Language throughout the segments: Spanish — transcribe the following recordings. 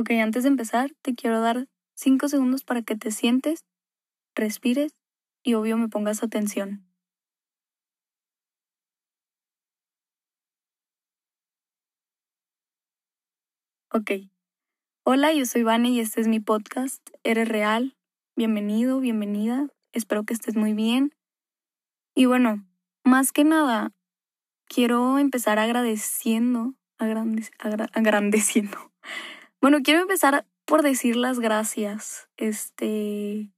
Ok, antes de empezar, te quiero dar cinco segundos para que te sientes, respires y obvio me pongas atención. Ok. Hola, yo soy Vane y este es mi podcast. Eres real. Bienvenido, bienvenida. Espero que estés muy bien. Y bueno, más que nada, quiero empezar agradeciendo, agradeciendo bueno, quiero empezar por decir las gracias. Este.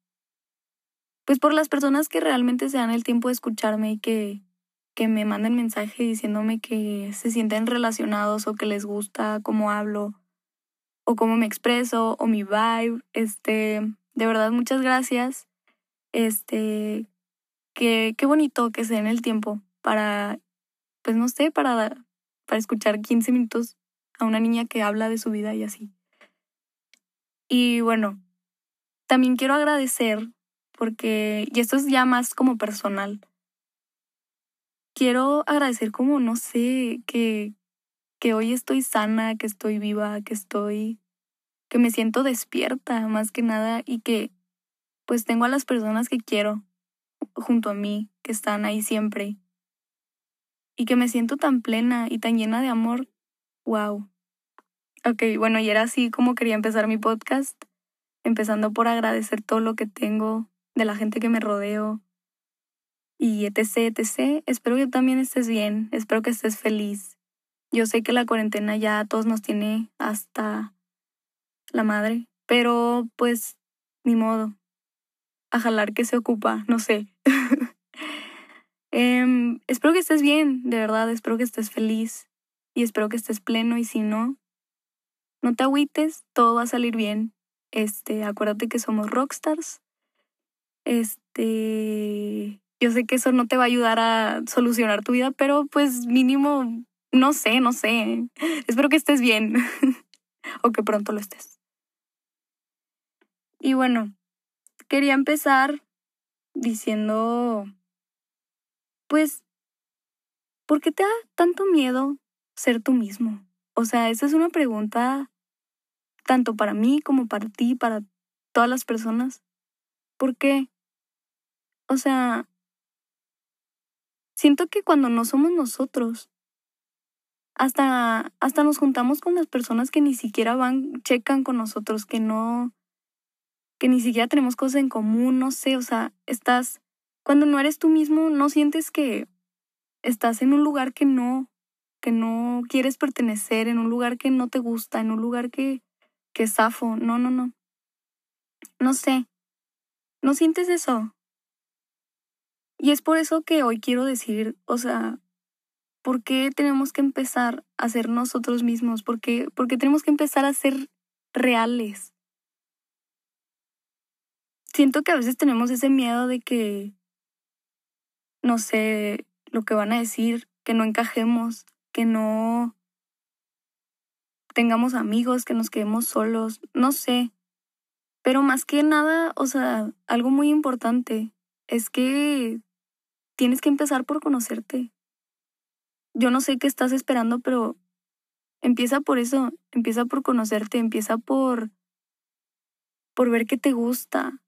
Pues por las personas que realmente se dan el tiempo de escucharme y que, que me manden mensaje diciéndome que se sienten relacionados o que les gusta cómo hablo o cómo me expreso o mi vibe. Este, de verdad, muchas gracias. Este, qué, qué bonito que se den el tiempo para, pues no sé, para, para escuchar 15 minutos a una niña que habla de su vida y así. Y bueno, también quiero agradecer porque, y esto es ya más como personal, quiero agradecer como, no sé, que, que hoy estoy sana, que estoy viva, que estoy, que me siento despierta más que nada y que pues tengo a las personas que quiero junto a mí, que están ahí siempre. Y que me siento tan plena y tan llena de amor. Wow. Ok, bueno, y era así como quería empezar mi podcast, empezando por agradecer todo lo que tengo, de la gente que me rodeo, y etc, etc. Espero que también estés bien, espero que estés feliz. Yo sé que la cuarentena ya a todos nos tiene hasta la madre, pero pues ni modo. A jalar que se ocupa, no sé. Em, espero que estés bien, de verdad, espero que estés feliz y espero que estés pleno y si no, no te agüites, todo va a salir bien. Este, acuérdate que somos rockstars. Este, yo sé que eso no te va a ayudar a solucionar tu vida, pero pues mínimo, no sé, no sé. Espero que estés bien o que pronto lo estés. Y bueno, quería empezar diciendo, pues, ¿por qué te da tanto miedo ser tú mismo? O sea, esa es una pregunta tanto para mí como para ti, para todas las personas. ¿Por qué? O sea, siento que cuando no somos nosotros, hasta, hasta nos juntamos con las personas que ni siquiera van, checan con nosotros, que no, que ni siquiera tenemos cosas en común, no sé, o sea, estás, cuando no eres tú mismo, no sientes que estás en un lugar que no, que no quieres pertenecer, en un lugar que no te gusta, en un lugar que, que zafo. No, no, no. No sé. ¿No sientes eso? Y es por eso que hoy quiero decir, o sea, ¿por qué tenemos que empezar a ser nosotros mismos? ¿Por qué, porque tenemos que empezar a ser reales? Siento que a veces tenemos ese miedo de que, no sé, lo que van a decir, que no encajemos, que no tengamos amigos, que nos quedemos solos, no sé. Pero más que nada, o sea, algo muy importante es que tienes que empezar por conocerte. Yo no sé qué estás esperando, pero empieza por eso, empieza por conocerte, empieza por por ver qué te gusta,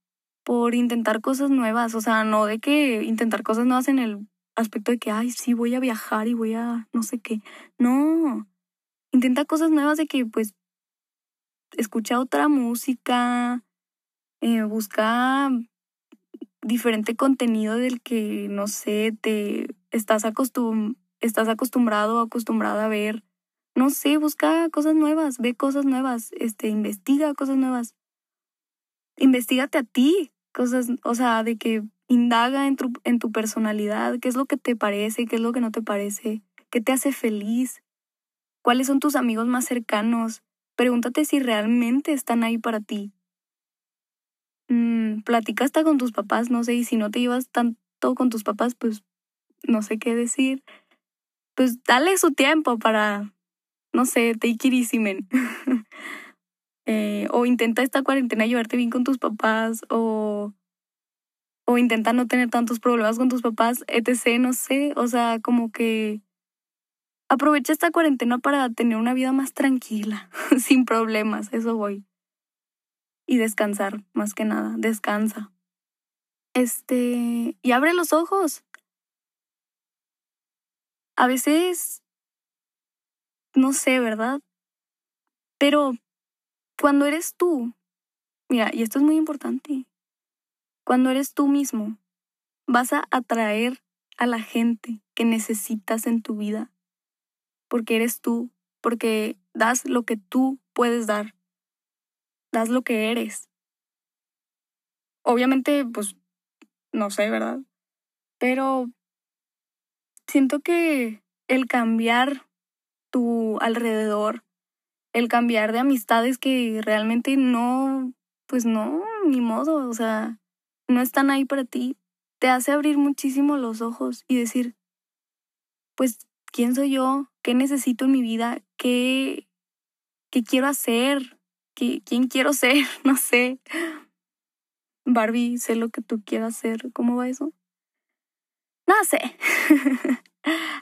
por intentar cosas nuevas, o sea, no de que intentar cosas nuevas en el aspecto de que, ay, sí, voy a viajar y voy a no sé qué. No, intenta cosas nuevas de que, pues, escucha otra música, eh, busca diferente contenido del que, no sé, te estás, acostum estás acostumbrado o acostumbrada a ver. No sé, busca cosas nuevas, ve cosas nuevas, este, investiga cosas nuevas. Investígate a ti, cosas, o sea, de que Indaga en tu, en tu personalidad, qué es lo que te parece, qué es lo que no te parece, qué te hace feliz, cuáles son tus amigos más cercanos. Pregúntate si realmente están ahí para ti. Mm, platica hasta con tus papás, no sé, y si no te llevas tanto con tus papás, pues no sé qué decir. Pues dale su tiempo para, no sé, take it eh, o intenta esta cuarentena llevarte bien con tus papás, o o intenta no tener tantos problemas con tus papás, etc., no sé, o sea, como que aprovecha esta cuarentena para tener una vida más tranquila, sin problemas, eso voy. Y descansar, más que nada, descansa. Este, y abre los ojos. A veces, no sé, ¿verdad? Pero cuando eres tú, mira, y esto es muy importante, cuando eres tú mismo, vas a atraer a la gente que necesitas en tu vida, porque eres tú, porque das lo que tú puedes dar, das lo que eres. Obviamente, pues, no sé, ¿verdad? Pero siento que el cambiar tu alrededor, el cambiar de amistades que realmente no, pues no, ni modo, o sea, no están ahí para ti, te hace abrir muchísimo los ojos y decir, pues, ¿quién soy yo? ¿Qué necesito en mi vida? ¿Qué, qué quiero hacer? ¿Qué, ¿Quién quiero ser? No sé. Barbie, sé lo que tú quieras hacer. ¿Cómo va eso? No sé.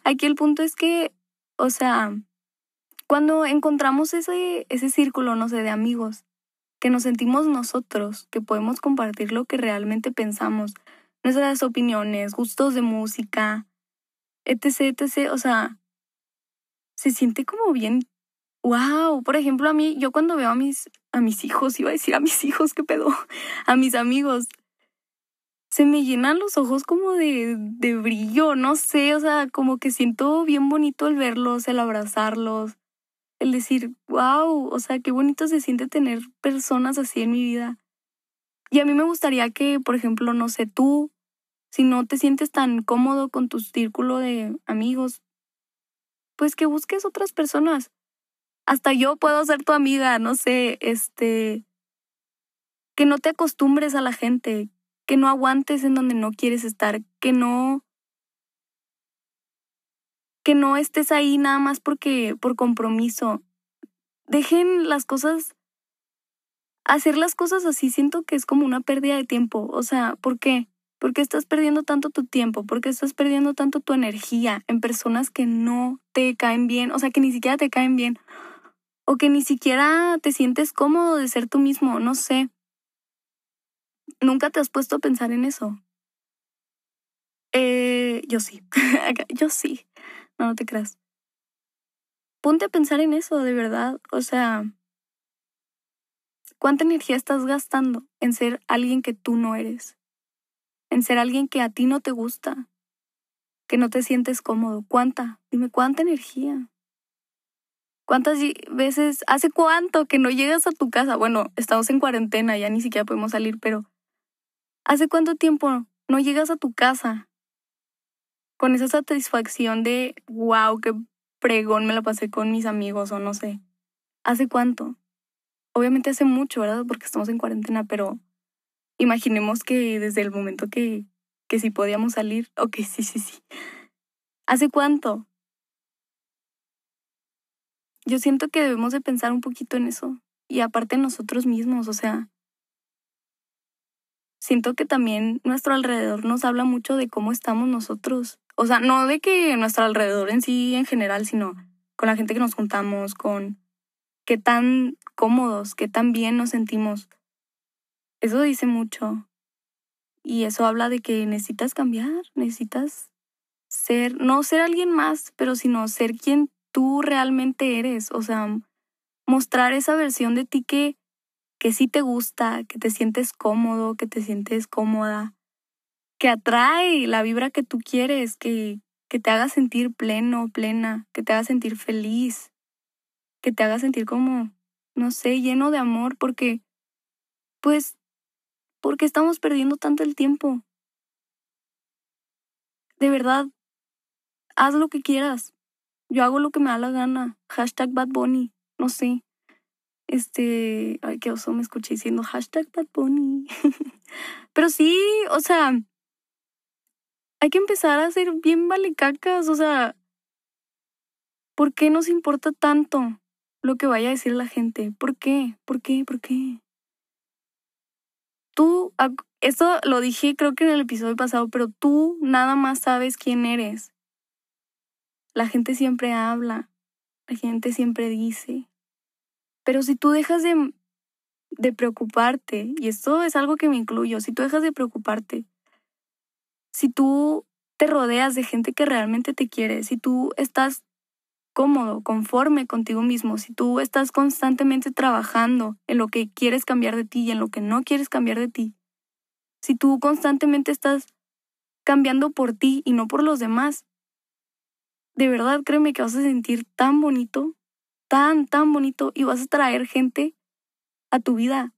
Aquí el punto es que, o sea, cuando encontramos ese, ese círculo, no sé, de amigos, que nos sentimos nosotros, que podemos compartir lo que realmente pensamos, nuestras opiniones, gustos de música, etc, etc, o sea, se siente como bien, wow, por ejemplo, a mí, yo cuando veo a mis, a mis hijos, iba a decir a mis hijos, qué pedo, a mis amigos, se me llenan los ojos como de, de brillo, no sé, o sea, como que siento bien bonito el verlos, el abrazarlos, el decir, wow, o sea, qué bonito se siente tener personas así en mi vida. Y a mí me gustaría que, por ejemplo, no sé, tú, si no te sientes tan cómodo con tu círculo de amigos, pues que busques otras personas. Hasta yo puedo ser tu amiga, no sé, este, que no te acostumbres a la gente, que no aguantes en donde no quieres estar, que no que no estés ahí nada más porque por compromiso. Dejen las cosas hacer las cosas así siento que es como una pérdida de tiempo, o sea, ¿por qué? Porque estás perdiendo tanto tu tiempo, porque estás perdiendo tanto tu energía en personas que no te caen bien, o sea, que ni siquiera te caen bien o que ni siquiera te sientes cómodo de ser tú mismo, no sé. ¿Nunca te has puesto a pensar en eso? Eh, yo sí, yo sí. No, no te creas. Ponte a pensar en eso, de verdad. O sea, ¿cuánta energía estás gastando en ser alguien que tú no eres? En ser alguien que a ti no te gusta, que no te sientes cómodo. ¿Cuánta? Dime, ¿cuánta energía? ¿Cuántas veces, hace cuánto que no llegas a tu casa? Bueno, estamos en cuarentena, ya ni siquiera podemos salir, pero ¿hace cuánto tiempo no llegas a tu casa con esa satisfacción de, wow, qué pregón me la pasé con mis amigos o no sé. ¿Hace cuánto? Obviamente hace mucho, ¿verdad? Porque estamos en cuarentena, pero imaginemos que desde el momento que, que sí podíamos salir, ok, sí, sí, sí. ¿Hace cuánto? Yo siento que debemos de pensar un poquito en eso. Y aparte nosotros mismos, o sea, siento que también nuestro alrededor nos habla mucho de cómo estamos nosotros. O sea, no de que nuestro alrededor en sí en general, sino con la gente que nos juntamos, con qué tan cómodos, qué tan bien nos sentimos. Eso dice mucho. Y eso habla de que necesitas cambiar, necesitas ser, no ser alguien más, pero sino ser quien tú realmente eres. O sea, mostrar esa versión de ti que, que sí te gusta, que te sientes cómodo, que te sientes cómoda, que atrae la vibra que tú quieres, que, que te haga sentir pleno, plena, que te haga sentir feliz, que te haga sentir como, no sé, lleno de amor, porque, pues, porque estamos perdiendo tanto el tiempo. De verdad, haz lo que quieras. Yo hago lo que me da la gana. Hashtag Bad Bunny. No sé. Este. Ay, qué oso me escuché diciendo hashtag Bad Bunny. Pero sí, o sea, hay que empezar a ser bien valecacas, o sea, ¿por qué nos importa tanto lo que vaya a decir la gente? ¿Por qué? ¿Por qué? ¿Por qué? Tú, esto lo dije creo que en el episodio pasado, pero tú nada más sabes quién eres. La gente siempre habla, la gente siempre dice. Pero si tú dejas de, de preocuparte, y esto es algo que me incluyo, si tú dejas de preocuparte, si tú te rodeas de gente que realmente te quiere, si tú estás cómodo, conforme contigo mismo, si tú estás constantemente trabajando en lo que quieres cambiar de ti y en lo que no quieres cambiar de ti, si tú constantemente estás cambiando por ti y no por los demás, de verdad créeme que vas a sentir tan bonito, tan, tan bonito y vas a traer gente a tu vida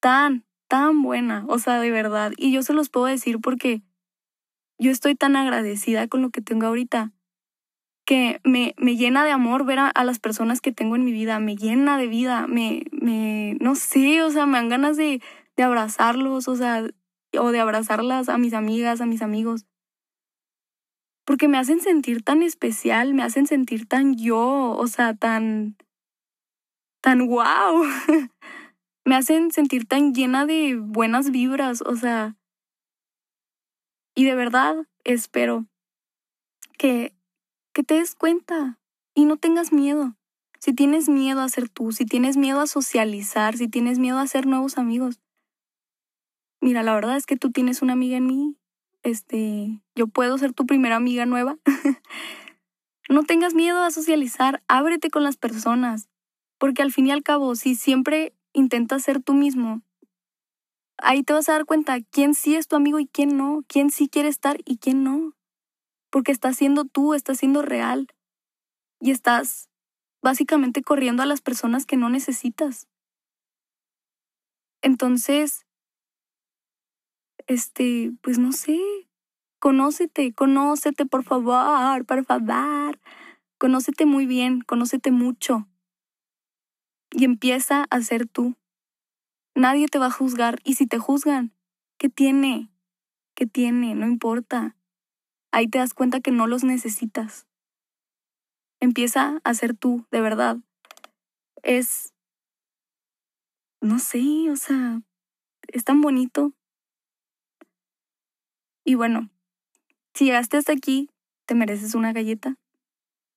tan, tan buena, o sea, de verdad. Y yo se los puedo decir porque yo estoy tan agradecida con lo que tengo ahorita que me, me llena de amor ver a, las personas que tengo en mi vida, me llena de vida, me, me, no sé, o sea, me dan ganas de, de abrazarlos, o sea, o de abrazarlas a mis amigas, a mis amigos. Porque me hacen sentir tan especial, me hacen sentir tan yo, o sea, tan, tan wow. me hacen sentir tan llena de buenas vibras, o sea, y de verdad espero que que te des cuenta y no tengas miedo. Si tienes miedo a ser tú, si tienes miedo a socializar, si tienes miedo a hacer nuevos amigos, mira, la verdad es que tú tienes una amiga en mí. Este, yo puedo ser tu primera amiga nueva. no tengas miedo a socializar, ábrete con las personas, porque al fin y al cabo, si siempre intentas ser tú mismo, ahí te vas a dar cuenta quién sí es tu amigo y quién no, quién sí quiere estar y quién no porque estás siendo tú, estás siendo real y estás básicamente corriendo a las personas que no necesitas. Entonces, este, pues no sé, conócete, conócete, por favor, por favor. Conócete muy bien, conócete mucho. Y empieza a ser tú. Nadie te va a juzgar. Y si te juzgan, ¿qué tiene? ¿Qué tiene? No importa ahí te das cuenta que no los necesitas. Empieza a ser tú, de verdad. Es, no sé, o sea, es tan bonito. Y bueno, si llegaste hasta aquí, te mereces una galleta.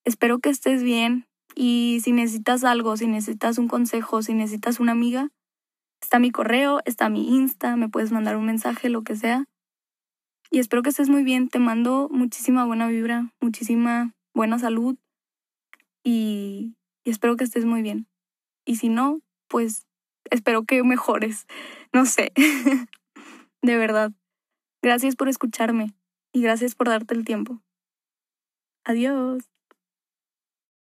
Espero que estés bien y si necesitas algo, si necesitas un consejo, si necesitas una amiga, está mi correo, está mi Insta, me puedes mandar un mensaje, lo que sea y espero que estés muy bien. Te mando muchísima buena vibra, muchísima buena salud y, espero que estés muy bien. Y si no, pues espero que mejores. No sé. de verdad. Gracias por escucharme y gracias por darte el tiempo. Adiós.